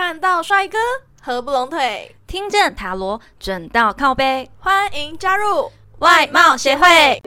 看到帅哥合不拢腿，听见塔罗准到靠背，欢迎加入外貌协会。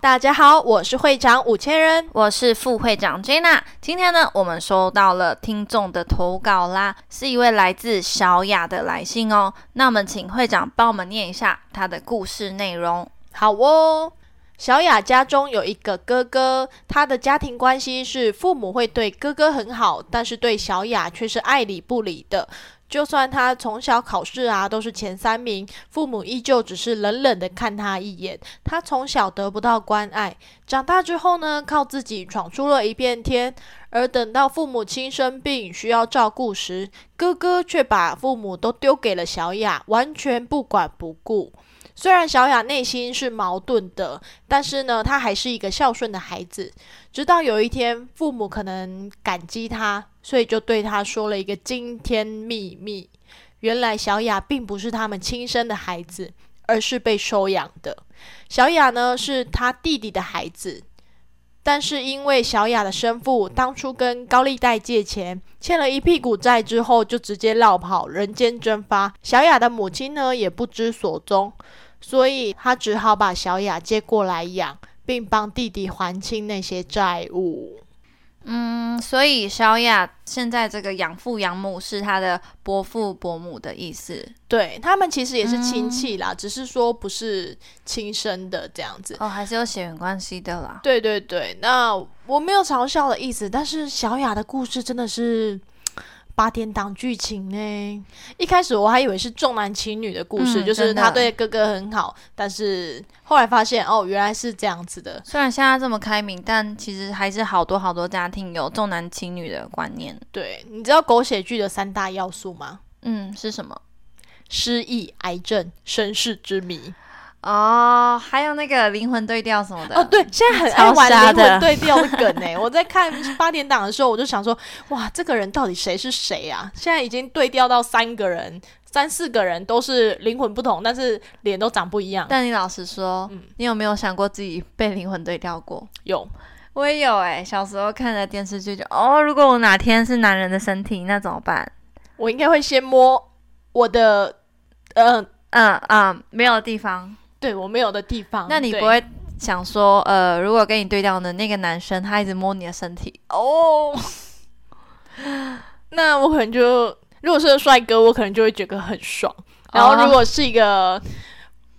大家好，我是会长五千人，我是副会长 Jenna。今天呢，我们收到了听众的投稿啦，是一位来自小雅的来信哦。那我们请会长帮我们念一下他的故事内容。好哦。小雅家中有一个哥哥，他的家庭关系是父母会对哥哥很好，但是对小雅却是爱理不理的。就算他从小考试啊都是前三名，父母依旧只是冷冷的看他一眼。他从小得不到关爱，长大之后呢，靠自己闯出了一片天。而等到父母亲生病需要照顾时，哥哥却把父母都丢给了小雅，完全不管不顾。虽然小雅内心是矛盾的，但是呢，她还是一个孝顺的孩子。直到有一天，父母可能感激她，所以就对她说了一个惊天秘密：原来小雅并不是他们亲生的孩子，而是被收养的。小雅呢，是他弟弟的孩子，但是因为小雅的生父当初跟高利贷借钱，欠了一屁股债之后，就直接落跑，人间蒸发。小雅的母亲呢，也不知所踪。所以他只好把小雅接过来养，并帮弟弟还清那些债务。嗯，所以小雅现在这个养父养母是他的伯父伯母的意思。对他们其实也是亲戚啦，只是说不是亲生的这样子。哦，还是有血缘关系的啦。对对对，那我没有嘲笑的意思，但是小雅的故事真的是。八点档剧情呢？一开始我还以为是重男轻女的故事，就是他对哥哥很好，但是后来发现哦，原来是这样子的。虽然现在这么开明，但其实还是好多好多家庭有重男轻女的观念。对，你知道狗血剧的三大要素吗？嗯，是什么？失忆、癌症、身世之谜。哦，还有那个灵魂对调什么的哦，对，现在很 爱玩灵魂对调的梗呢。我在看八点档的时候，我就想说，哇，这个人到底谁是谁啊？现在已经对调到三个人、三四个人都是灵魂不同，但是脸都长不一样。但你老实说，你有没有想过自己被灵魂对调过？有，我也有哎。小时候看的电视剧就哦，如果我哪天是男人的身体，那怎么办？我应该会先摸我的，嗯嗯嗯，没有地方。对我没有的地方，那你不会想说，呃，如果跟你对调的那个男生，他一直摸你的身体，哦，那我可能就，如果是个帅哥，我可能就会觉得很爽。然后如果是一个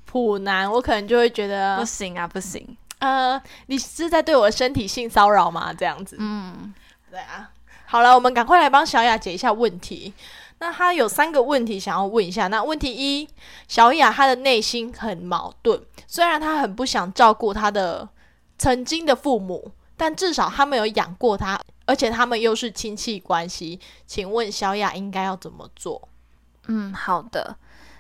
普男，我可能就会觉得不行啊，不行。呃，你是在对我的身体性骚扰吗？这样子，嗯，对啊。好了，我们赶快来帮小雅解一下问题。那他有三个问题想要问一下。那问题一，小雅她的内心很矛盾，虽然她很不想照顾她的曾经的父母，但至少他们有养过她，而且他们又是亲戚关系。请问小雅应该要怎么做？嗯，好的。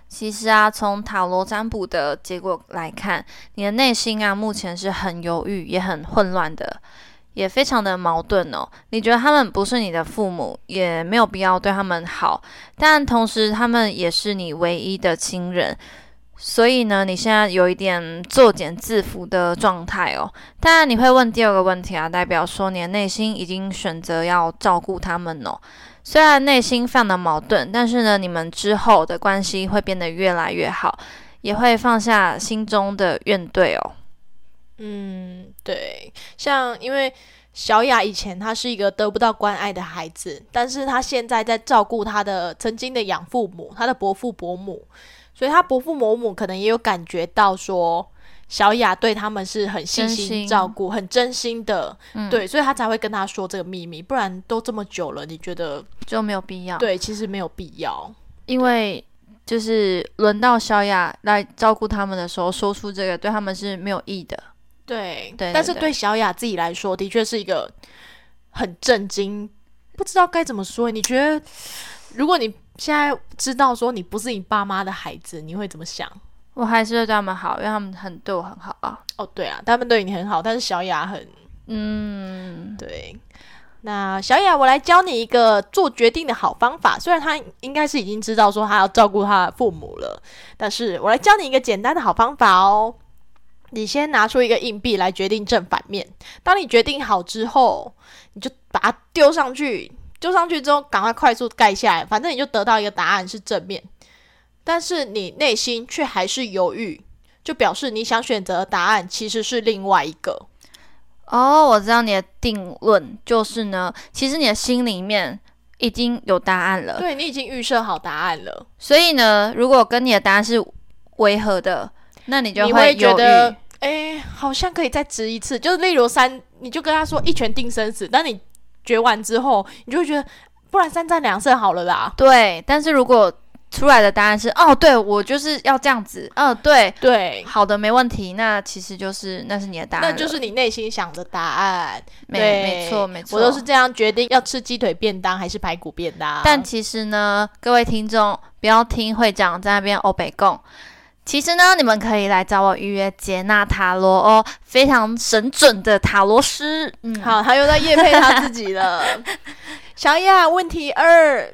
其实啊，从塔罗占卜的结果来看，你的内心啊，目前是很犹豫，也很混乱的。也非常的矛盾哦。你觉得他们不是你的父母，也没有必要对他们好，但同时他们也是你唯一的亲人，所以呢，你现在有一点作茧自缚的状态哦。当然，你会问第二个问题啊，代表说你的内心已经选择要照顾他们哦。虽然内心非常的矛盾，但是呢，你们之后的关系会变得越来越好，也会放下心中的怨怼哦。嗯，对，像因为小雅以前她是一个得不到关爱的孩子，但是她现在在照顾她的曾经的养父母，她的伯父伯母，所以她伯父伯母可能也有感觉到说小雅对他们是很细心照顾、很真心的，对，所以他才会跟他说这个秘密，不然都这么久了，你觉得就没有必要？对，其实没有必要，因为就是轮到小雅来照顾他们的时候，说出这个对他们是没有益的。对，但是对小雅自己来说，的确是一个很震惊，不知道该怎么说。你觉得，如果你现在知道说你不是你爸妈的孩子，你会怎么想？我还是会对他们好，因为他们很对我很好啊。哦，对啊，他们对你很好，但是小雅很……嗯，对。那小雅，我来教你一个做决定的好方法。虽然他应该是已经知道说他要照顾他的父母了，但是我来教你一个简单的好方法哦。你先拿出一个硬币来决定正反面。当你决定好之后，你就把它丢上去，丢上去之后赶快快速盖下来，反正你就得到一个答案是正面。但是你内心却还是犹豫，就表示你想选择的答案其实是另外一个。哦，我知道你的定论就是呢，其实你的心里面已经有答案了。对你已经预设好答案了，所以呢，如果跟你的答案是违和的，那你就你会觉犹得豫。，哎，好像可以再值一次。就是例如三，你就跟他说一拳定生死，但你决完之后，你就会觉得，不然三战两胜好了啦。对，但是如果出来的答案是哦，对我就是要这样子，嗯、对，对，好的，没问题，那其实就是那是你的答案，那就是你内心想的答案。没对没错没错，我都是这样决定要吃鸡腿便当还是排骨便当。但其实呢，各位听众不要听会长在那边欧北贡。其实呢，你们可以来找我预约接纳塔罗哦，非常神准的塔罗师。嗯，好，他又在夜配他自己了。小雅，问题二：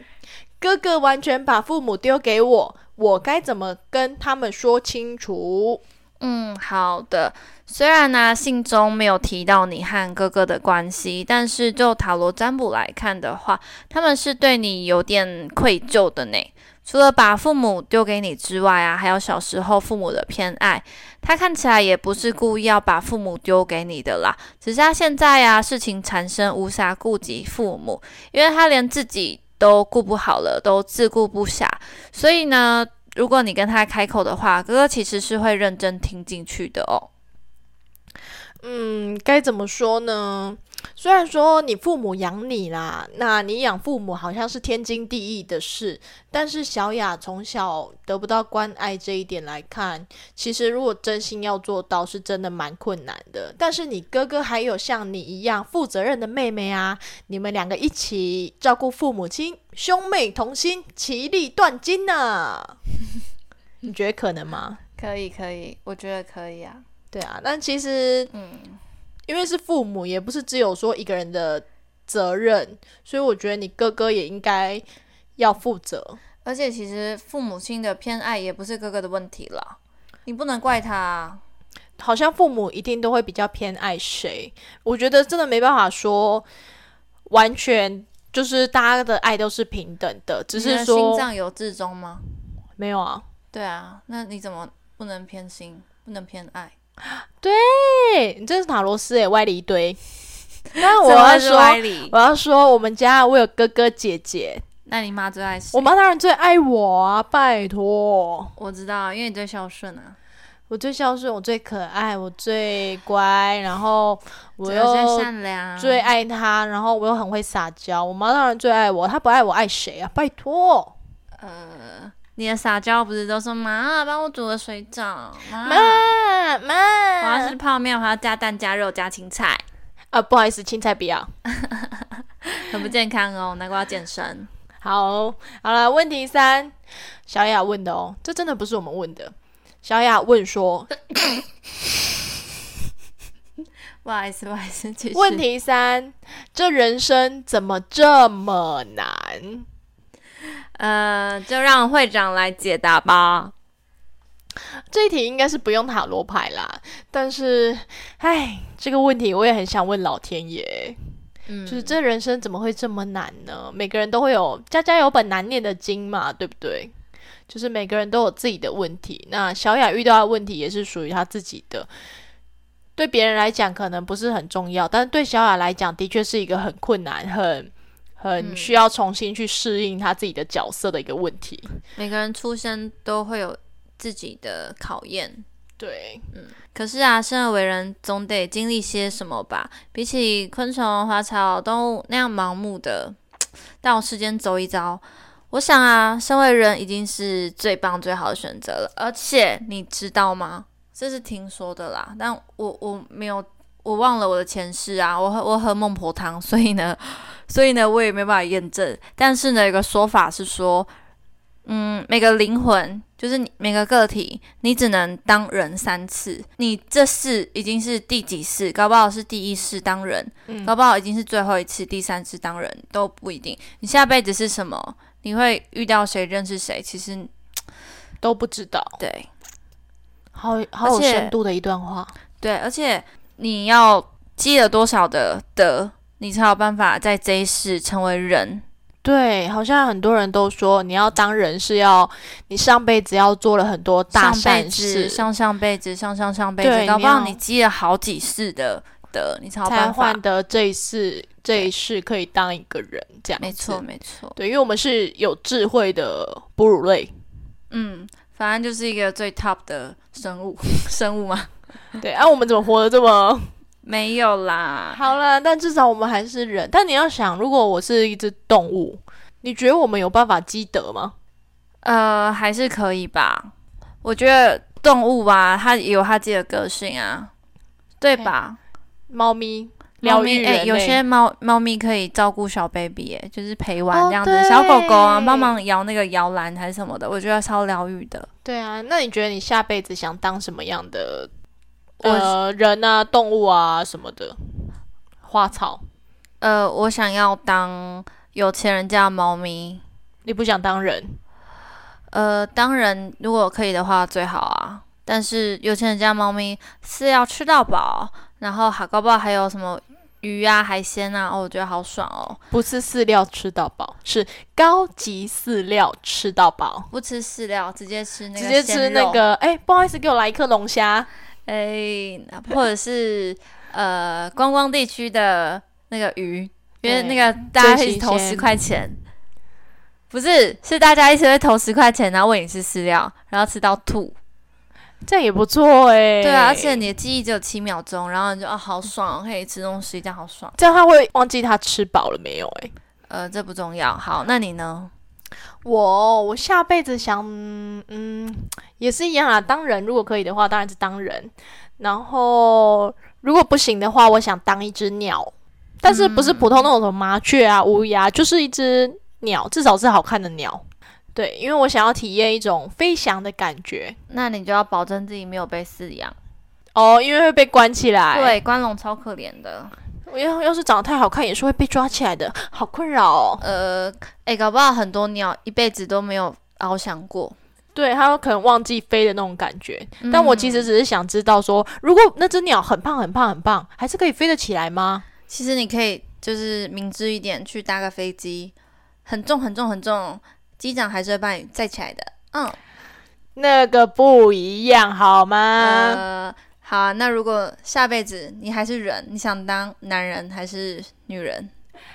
哥哥完全把父母丢给我，我该怎么跟他们说清楚？嗯，好的。虽然呢，信中没有提到你和哥哥的关系，但是就塔罗占卜来看的话，他们是对你有点愧疚的呢。除了把父母丢给你之外啊，还有小时候父母的偏爱，他看起来也不是故意要把父母丢给你的啦，只是他现在呀、事情缠身，无暇顾及父母，因为他连自己都顾不好了，都自顾不暇，所以呢，如果你跟他开口的话，哥哥其实是会认真听进去的哦。嗯，该怎么说呢？虽然说你父母养你啦，那你养父母好像是天经地义的事，但是小雅从小得不到关爱这一点来看，其实如果真心要做到，是真的蛮困难的。但是你哥哥还有像你一样负责任的妹妹啊，你们两个一起照顾父母亲，兄妹同心，其利断金呢、你觉得可能吗？可以，可以，我觉得可以啊。对啊，但其实嗯，因为是父母，也不是只有说一个人的责任，所以我觉得你哥哥也应该要负责。而且其实父母亲的偏爱也不是哥哥的问题啦，你不能怪他啊。好像父母一定都会比较偏爱谁，我觉得真的没办法说完全就是大家的爱都是平等的，只是说心脏有至中吗？没有啊。对啊，那你怎么不能偏心，不能偏爱？对你真是塔罗斯诶，歪了一堆。那我要说，我要说，我们家我有哥哥姐姐，那你妈最爱谁？我妈当然最爱我啊，拜托。我知道，因为你最孝顺啊，我最孝顺，我最可爱，我最乖，然后我又最善良，最爱他，然后我又很会撒娇。我妈当然最爱我，她不爱我爱谁啊？拜托，呃，你的撒娇不是都说妈帮我煮个水饺，妈，妈我要吃泡面，我还要加蛋加肉加青菜，啊，不好意思，青菜不要。很不健康哦，难怪要健身。好，好了，问题三，小雅问的哦，这真的不是我们问的。小雅问说，不好意思，不好意思，问题三，这人生怎么这么难？呃，就让会长来解答吧。这一题应该是不用塔罗牌啦，但是，唉，这个问题我也很想问老天爷，嗯，就是这人生怎么会这么难呢？每个人都会有家家有本难念的经嘛，对不对？就是每个人都有自己的问题，那小雅遇到的问题也是属于她自己的，对别人来讲可能不是很重要，但是对小雅来讲，的确是一个很困难、很很嗯需要重新去适应他自己的角色的一个问题。每个人出生都会有自己的考验。对，嗯可是啊，生而为人，总得经历些什么吧？比起昆虫、花草、动物那样盲目的到世间走一遭，我想啊，身为人已经是最棒、最好的选择了。而且你知道吗？这是听说的啦，但我我没有，我忘了我的前世啊，我喝我喝孟婆汤，所以呢，所以呢，我也没办法验证。但是呢，有个说法是说，嗯，每个灵魂就是你每个个体，你只能当人三次。你这世已经是第几世？搞不好是第一世当人，嗯搞不好已经是最后一次第三次当人都不一定。你下辈子是什么？你会遇到谁？认识谁？其实都不知道。对，好好有深度的一段话。对，而且你要积了多少的德，你才有办法在这一世成为人。对，好像很多人都说，你要当人是要你上辈子要做了很多大善、事，上上辈子、上上上辈子，搞不好你积了好几世的德，你才有才办法换。得这一世这一世可以当一个人这样。没错，。没错。对，因为我们是有智慧的哺乳类。嗯，反正就是一个最 top 的生物，生物吗？对，啊，我们怎么活得这么 没有啦，好了？但至少我们还是人。但你要想，如果我是一只动物，你觉得我们有办法积德吗？呃，还是可以吧。我觉得动物吧，它也有它自己的个性啊，对吧？猫咪猫咪，哎、有些猫猫咪可以照顾小 baby，哎，就是陪玩哦这样子，对小狗狗啊，帮忙摇那个摇篮还是什么的，我觉得超疗愈的。对啊，那你觉得你下辈子想当什么样的我呃人啊、动物啊什么的？花草，呃，我想要当有钱人家的猫咪，你不想当人？呃，当人如果可以的话最好啊。但是有钱人家猫咪是要吃到饱，然后还搞不好还有什么鱼啊、海鲜啊，哦，我觉得好爽哦。不是饲料吃到饱，是高级饲料吃到饱，不吃饲料，直接吃那个直接吃，那个。哎、不好意思，给我来一颗龙虾。哎，或者是呃观光地区的那个鱼，因为那个大家一起投十块钱，不是是大家一起会投十块钱，然后喂你吃饲料，然后吃到吐。这也不错哎、对啊，而且你的记忆只有七秒钟，然后你就啊好爽，可以吃东西，这样好爽。这样他会忘记他吃饱了没有、哎，呃，这不重要。好，那你呢？我我下辈子想，嗯，也是一样啊。当人如果可以的话，当然是当人。然后如果不行的话，我想当一只鸟，但是不是普通那种什么麻雀啊、乌鸦，就是一只鸟，至少是好看的鸟。对，因为我想要体验一种飞翔的感觉。那你就要保证自己没有被饲养。哦，因为会被关起来。，对，关笼超可怜的。我要要是长得太好看，也是会被抓起来的，好困扰哦。呃，诶，搞不好很多鸟一辈子都没有翱翔过。对，它有可能忘记飞的那种感觉。但我其实只是想知道说，如果那只鸟很胖很胖很胖，还是可以飞得起来吗？其实你可以就是明智一点，去搭个飞机，很重很重很重，机长还是会把你载起来的。嗯，那个不一样好吗？呃，好啊，那如果下辈子你还是人，你想当男人还是女人？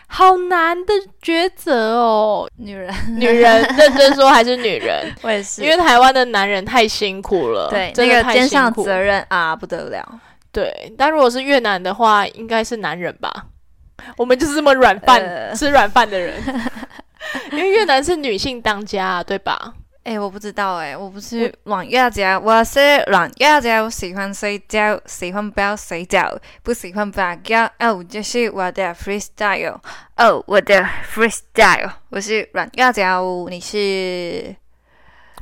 好难的抉择哦。女人，女人 认真说还是女人，我也是因为台湾的男人太辛苦了，对真的太那个肩上责任啊，不得了。对，但如果是越南的话，应该是男人吧？我们就是这么软饭、呃吃软饭的人，因为越南是女性当家、啊，对吧？哎、我不知道哎、我不是软月家，我是软月家，喜欢睡觉，喜欢不要睡觉，不喜欢打觉。哦，这是我的 freestyle。哦，我的 freestyle，我是软月家，你是？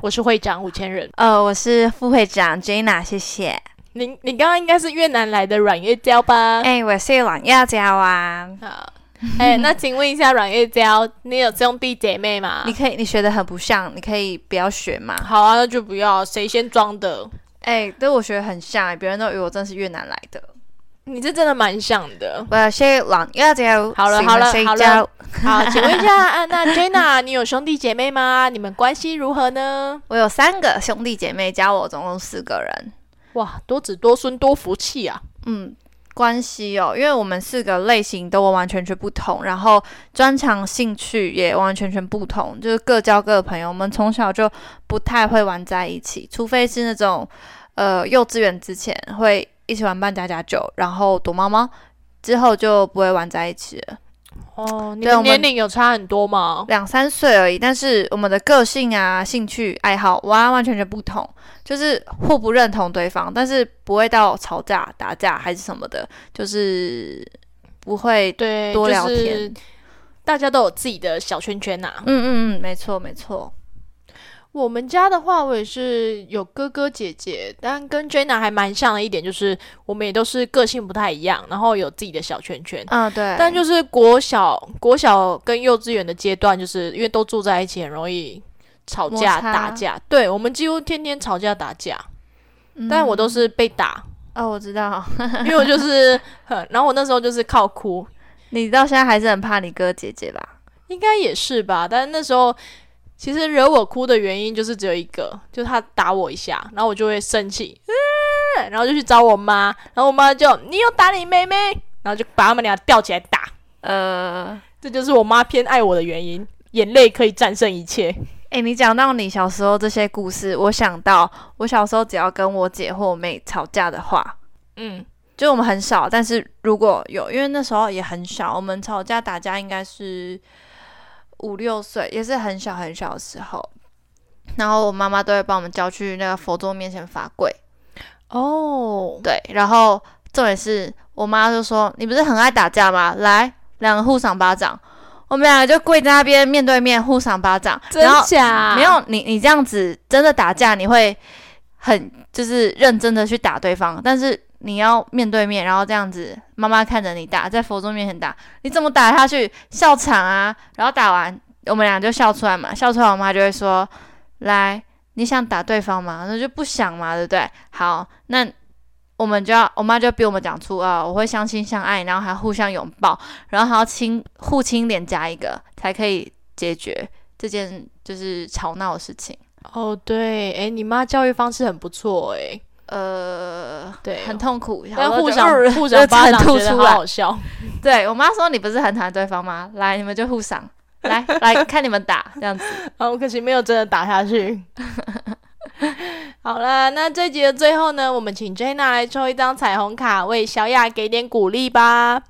我是会长五千人，哦，我是副会长 Jana，谢谢。你你刚刚应该是越南来的阮月娇吧？哎、我是软月娇啊。好，哎、那请问一下阮月娇，你有兄弟姐妹吗？你可以，你学的很不像，你可以不要学嘛。好啊，那就不要，谁先装的？哎、对我学的很像、欸，别人都以为我真的是越南来的。你这真的蛮像的。我是阮月娇，好了好了好了 好，请问一下，啊、那 Jenna，你有兄弟姐妹吗？你们关系如何呢？我有三个兄弟姐妹，加我总共四个人。哇，多子多孙多福气啊！嗯，关系哦，因为我们四个类型都完完全全不同，然后专长兴趣也完完全全不同，就是各交各的朋友。我们从小就不太会玩在一起，除非是那种呃幼稚园之前会一起玩扮家家酒，然后躲猫猫，之后就不会玩在一起了。哦，你对我们们年龄有差很多吗？两三岁而已，但是我们的个性啊、兴趣、爱好完完全全不同，就是互不认同对方，但是不会到吵架、打架还是什么的，就是不会。对，多聊就是天大家都有自己的小圈圈呐、嗯嗯嗯，没错没错。我们家的话，我也是有哥哥姐姐，但跟 Jenna 还蛮像的一点，就是我们也都是个性不太一样，然后有自己的小圈圈。嗯，对。但就是国小、国小跟幼稚园的阶段，就是因为都住在一起，很容易吵架、打架。对我们几乎天天吵架打架。但我都是被打，哦，我知道，因为我就是，很然后我那时候就是靠哭，你到现在还是很怕你哥姐姐吧？应该也是吧。但是那时候其实惹我哭的原因就是只有一个，就是他打我一下，然后我就会生气，嗯，然后就去找我妈，然后我妈就你又打你妹妹，然后就把他们俩吊起来打。呃，这就是我妈偏爱我的原因，眼泪可以战胜一切。诶，你讲到你小时候这些故事，我想到我小时候只要跟我姐或我妹吵架的话，嗯，就我们很少，但是如果有，因为那时候也很小，我们吵架打架应该是五六岁，也是很小很小的时候。然后我妈妈都会帮我们叫去那个佛桌面前罚跪，哦，对，然后重点是我妈就说：“你不是很爱打架吗？来，两个互赏巴掌。”我们两个就跪在那边面对面互赏巴掌，真然后假？没有你，你这样子真的打架，你会很就是认真的去打对方，但是你要面对面，然后这样子，妈妈看着你打，在佛宗面前打，你怎么打？下去？笑场啊！然后打？完，我们俩就笑出来嘛，笑出来，我妈就会说：“来，你想打？对方吗？”那就不想嘛，对不对？好，那。我们就要，我妈就逼我们讲出啊，我会相亲相爱，然后还互相拥抱，然后还要亲互亲脸颊一个，才可以解决这件就是吵闹的事情。哦，对，哎，你妈教育方式很不错，哎，呃，对，很痛苦，但互互相互相巴掌吐出来。好笑。对我妈说你不是很讨厌对方吗？来，你们就互赏，来来看你们打这样子。好可惜没有真的打下去。好了，那这集的最后呢，我们请 Jenna 来抽一张彩虹卡，为小雅给点鼓励吧。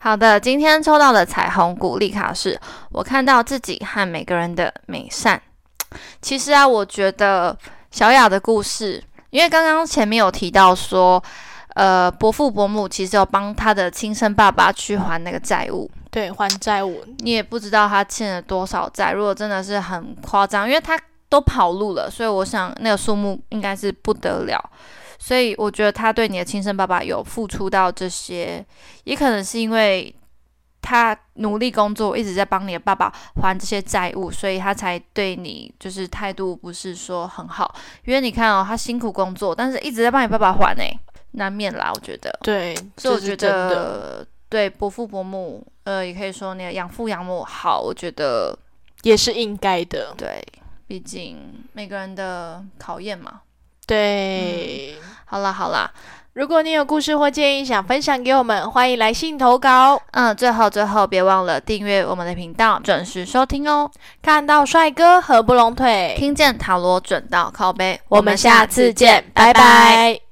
好的，今天抽到的彩虹鼓励卡是我看到自己和每个人的美善。其实啊，我觉得小雅的故事，因为刚刚前面有提到说，呃，伯父伯母其实有帮他的亲生爸爸去还那个债务，对，还债务，你也不知道他欠了多少债。如果真的是很夸张，因为他都跑路了，所以我想那个数目应该是不得了。所以我觉得他对你的亲生爸爸有付出到这些，也可能是因为他努力工作，一直在帮你的爸爸还这些债务，所以他才对你就是态度不是说很好。因为你看哦，他辛苦工作，但是一直在帮你爸爸还诶，难免啦，我觉得。对，所以我觉。得对伯父伯母，呃，也可以说你的养父养母好，我觉得也是应该的。对，毕竟每个人的考验嘛。对，好啦好啦，如果你有故事或建议想分享给我们，欢迎来信投稿。嗯，最后最后别忘了订阅我们的频道，准时收听哦。看到帅哥合不拢腿，听见塔罗准到靠背，我们下次见，拜拜